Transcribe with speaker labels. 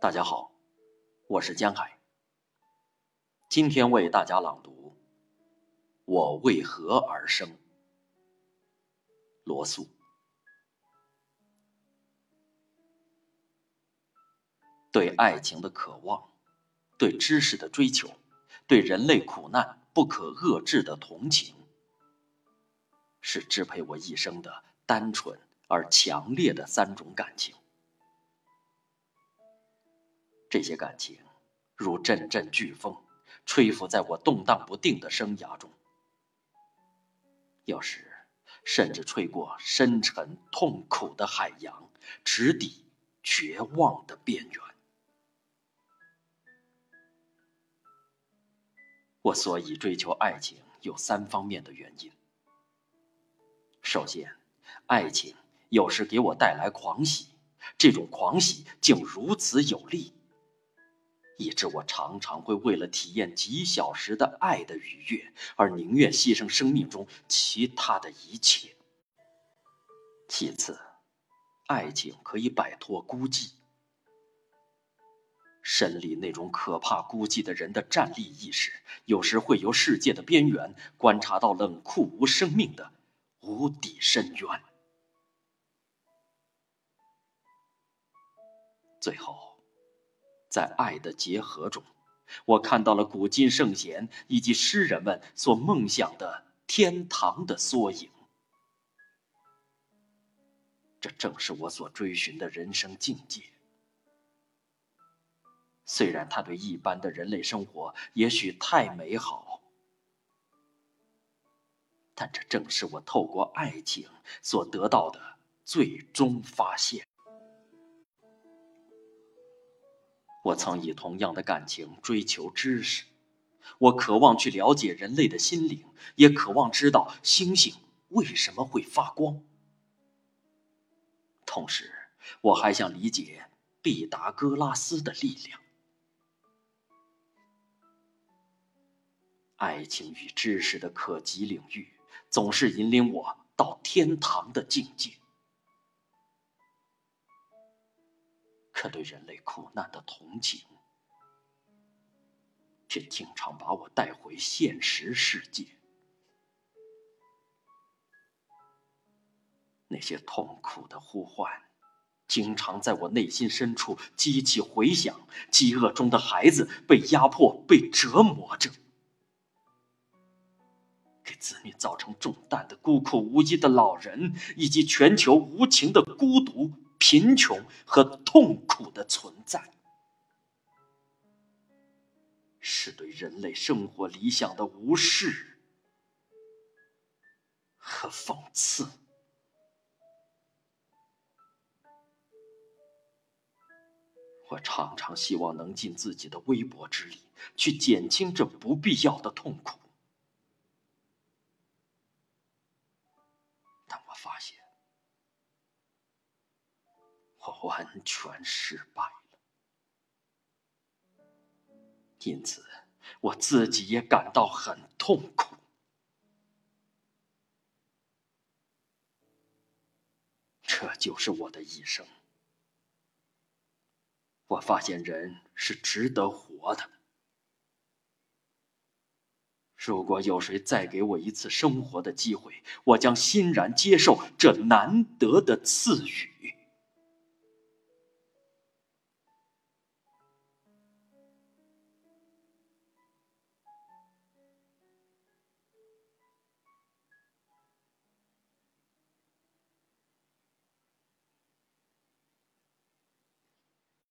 Speaker 1: 大家好，我是江海。今天为大家朗读《我为何而生》。罗素。对爱情的渴望，对知识的追求，对人类苦难不可遏制的同情，是支配我一生的单纯而强烈的三种感情。这些感情，如阵阵飓风，吹拂在我动荡不定的生涯中。有时，甚至吹过深沉痛苦的海洋，直抵绝望的边缘。我所以追求爱情，有三方面的原因。首先，爱情有时给我带来狂喜，这种狂喜竟如此有力。以致我常常会为了体验几小时的爱的愉悦，而宁愿牺牲生命中其他的一切。其次，爱情可以摆脱孤寂。身历那种可怕孤寂的人的站立意识，有时会由世界的边缘观察到冷酷无生命的无底深渊。最后。在爱的结合中，我看到了古今圣贤以及诗人们所梦想的天堂的缩影。这正是我所追寻的人生境界。虽然它对一般的人类生活也许太美好，但这正是我透过爱情所得到的最终发现。我曾以同样的感情追求知识，我渴望去了解人类的心灵，也渴望知道星星为什么会发光。同时，我还想理解毕达哥拉斯的力量。爱情与知识的可及领域，总是引领我到天堂的境界。可对人类苦难的同情，却经常把我带回现实世界。那些痛苦的呼唤，经常在我内心深处激起回响。饥饿中的孩子，被压迫、被折磨着；给子女造成重担的孤苦无依的老人，以及全球无情的孤独。贫穷和痛苦的存在，是对人类生活理想的无视和讽刺。我常常希望能尽自己的微薄之力，去减轻这不必要的痛苦。但我发现我完全失败了，因此我自己也感到很痛苦。这就是我的一生。我发现人是值得活的。如果有谁再给我一次生活的机会，我将欣然接受这难得的赐予。